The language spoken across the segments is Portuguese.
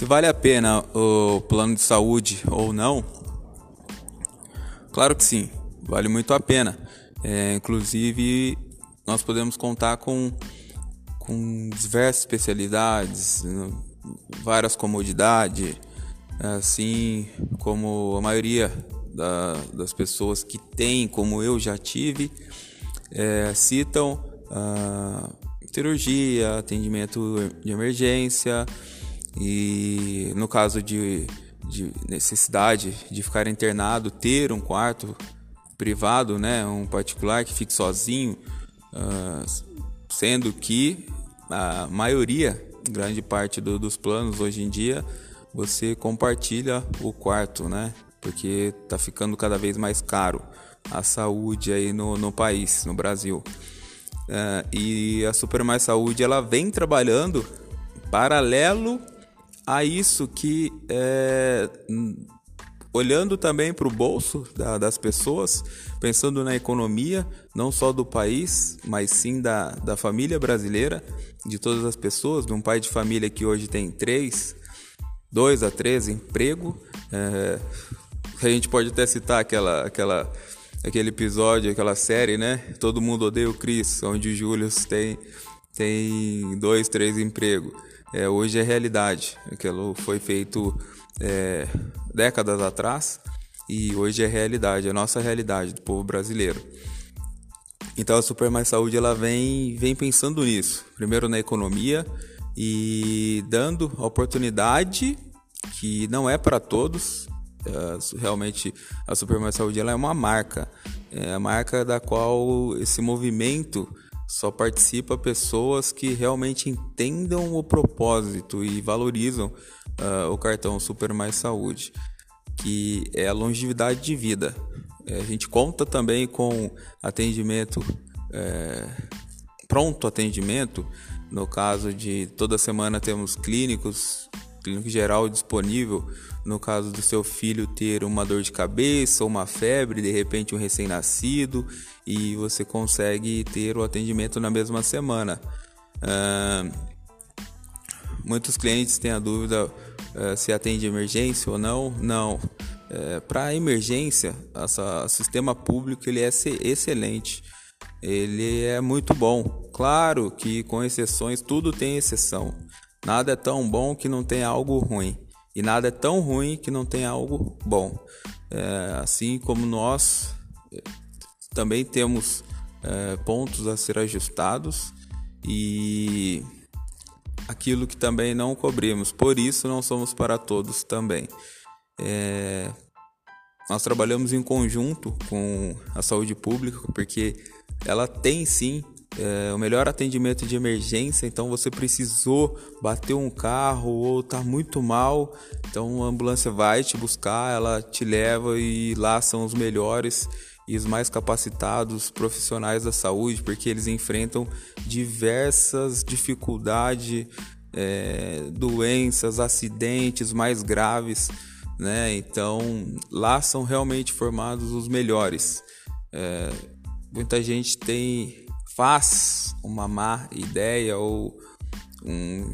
Se vale a pena o plano de saúde ou não? Claro que sim, vale muito a pena. É, inclusive, nós podemos contar com, com diversas especialidades, várias comodidades, assim como a maioria da, das pessoas que têm, como eu já tive, é, citam a cirurgia, atendimento de emergência e no caso de, de necessidade de ficar internado, ter um quarto privado, né, um particular que fique sozinho, uh, sendo que a maioria, grande parte do, dos planos hoje em dia, você compartilha o quarto, né? Porque tá ficando cada vez mais caro a saúde aí no, no país, no Brasil. Uh, e a Super Mais Saúde ela vem trabalhando paralelo a isso que é, olhando também para o bolso da, das pessoas, pensando na economia, não só do país, mas sim da, da família brasileira, de todas as pessoas, de um pai de família que hoje tem três, dois a três emprego. É, a gente pode até citar aquela, aquela, aquele episódio, aquela série, né? Todo mundo odeia o Chris, onde o Júlio tem, tem dois, três empregos é, hoje é realidade. Aquilo foi feito é, décadas atrás e hoje é realidade, é a nossa realidade do povo brasileiro. Então a Super Mais Saúde ela vem, vem pensando nisso, primeiro na economia e dando oportunidade que não é para todos. É, realmente a Super Mais Saúde ela é uma marca, é a marca da qual esse movimento só participa pessoas que realmente entendam o propósito e valorizam uh, o cartão Super Mais Saúde, que é a longevidade de vida. É, a gente conta também com atendimento, é, pronto atendimento, no caso de toda semana temos clínicos, clínico geral disponível no caso do seu filho ter uma dor de cabeça, uma febre, de repente um recém-nascido, e você consegue ter o atendimento na mesma semana. Uh, muitos clientes têm a dúvida uh, se atende emergência ou não. Não. É, Para emergência, o sistema público ele é excelente. Ele é muito bom. Claro que com exceções, tudo tem exceção. Nada é tão bom que não tenha algo ruim. E nada é tão ruim que não tenha algo bom. É, assim como nós é, também temos é, pontos a ser ajustados e aquilo que também não cobrimos. Por isso, não somos para todos também. É, nós trabalhamos em conjunto com a saúde pública, porque ela tem sim é, o melhor atendimento de emergência, então você precisou bater um carro ou tá muito mal, então a ambulância vai te buscar, ela te leva e lá são os melhores e os mais capacitados profissionais da saúde, porque eles enfrentam diversas dificuldades, é, doenças, acidentes mais graves, né? Então lá são realmente formados os melhores. É, muita gente tem faz uma má ideia ou um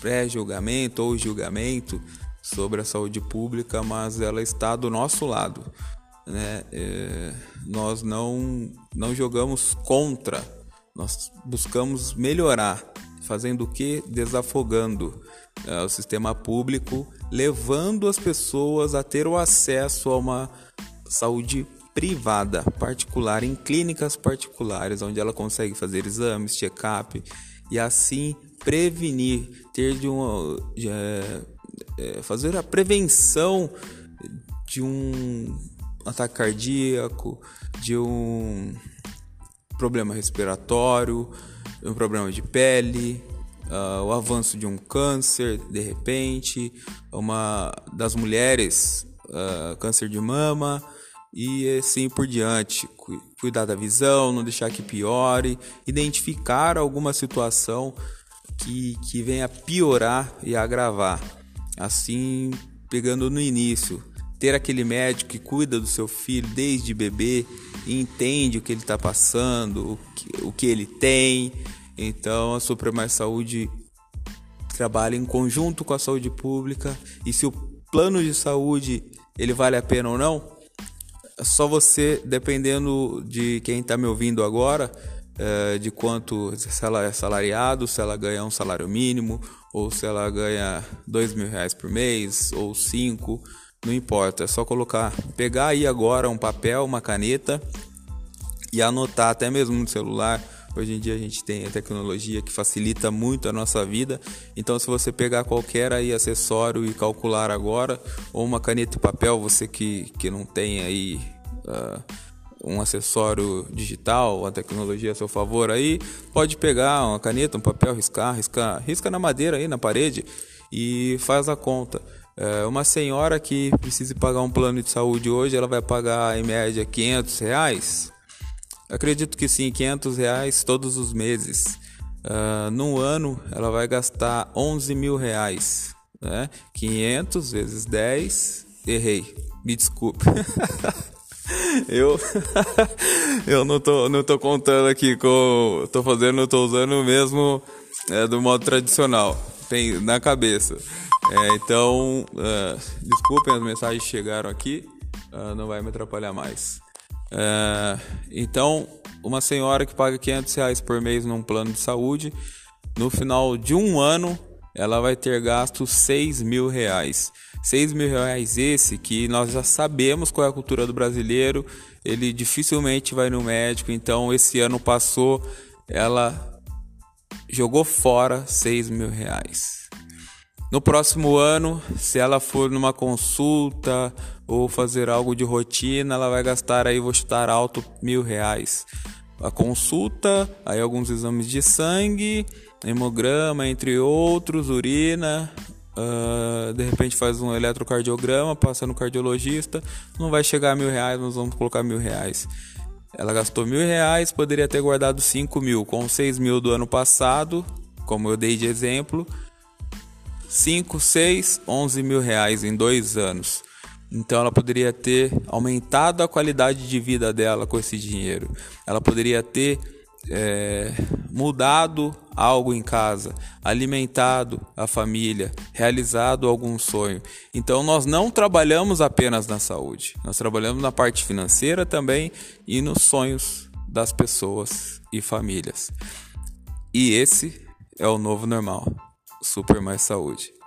pré-julgamento ou julgamento sobre a saúde pública, mas ela está do nosso lado. Né? É, nós não, não jogamos contra, nós buscamos melhorar, fazendo o que? Desafogando é, o sistema público, levando as pessoas a ter o acesso a uma saúde privada, particular, em clínicas particulares, onde ela consegue fazer exames, check-up e assim prevenir, ter de uma, de, é, é, fazer a prevenção de um ataque cardíaco, de um problema respiratório, um problema de pele, uh, o avanço de um câncer de repente, uma das mulheres, uh, câncer de mama, e assim por diante. Cuidar da visão, não deixar que piore, identificar alguma situação que, que venha piorar e agravar. Assim, pegando no início, ter aquele médico que cuida do seu filho desde bebê e entende o que ele está passando, o que, o que ele tem. Então, a Super Mais Saúde trabalha em conjunto com a saúde pública e se o plano de saúde ele vale a pena ou não, só você, dependendo de quem está me ouvindo agora, é, de quanto se ela é salariado, se ela ganha um salário mínimo, ou se ela ganha dois mil reais por mês, ou cinco, não importa, é só colocar, pegar aí agora um papel, uma caneta e anotar até mesmo no celular. Hoje em dia a gente tem a tecnologia que facilita muito a nossa vida. Então, se você pegar qualquer aí acessório e calcular agora, ou uma caneta e papel, você que, que não tem aí uh, um acessório digital, uma tecnologia a seu favor aí, pode pegar uma caneta, um papel, riscar, riscar, risca na madeira aí na parede e faz a conta. É, uma senhora que precise pagar um plano de saúde hoje, ela vai pagar em média 500 reais. Acredito que sim, 500 reais todos os meses. Uh, num ano, ela vai gastar 11 mil reais. Né? 500 vezes 10, errei, me desculpe. eu eu não tô, não tô contando aqui com. Tô fazendo, tô usando mesmo é, do modo tradicional. Tem na cabeça. É, então, uh, desculpem as mensagens chegaram aqui, uh, não vai me atrapalhar mais. Uh, então, uma senhora que paga 500 reais por mês num plano de saúde, no final de um ano, ela vai ter gasto 6 mil reais. 6 mil reais esse que nós já sabemos qual é a cultura do brasileiro, ele dificilmente vai no médico, então esse ano passou, ela jogou fora 6 mil reais. No próximo ano, se ela for numa consulta ou fazer algo de rotina, ela vai gastar aí, vou chutar alto, mil reais. A consulta, aí alguns exames de sangue, hemograma, entre outros, urina, uh, de repente faz um eletrocardiograma, passa no cardiologista, não vai chegar a mil reais, nós vamos colocar mil reais. Ela gastou mil reais, poderia ter guardado cinco mil, com seis mil do ano passado, como eu dei de exemplo, 5, 6, 11 mil reais em dois anos. Então ela poderia ter aumentado a qualidade de vida dela com esse dinheiro. Ela poderia ter é, mudado algo em casa, alimentado a família, realizado algum sonho. Então nós não trabalhamos apenas na saúde, nós trabalhamos na parte financeira também e nos sonhos das pessoas e famílias. E esse é o novo normal. Super Mais Saúde.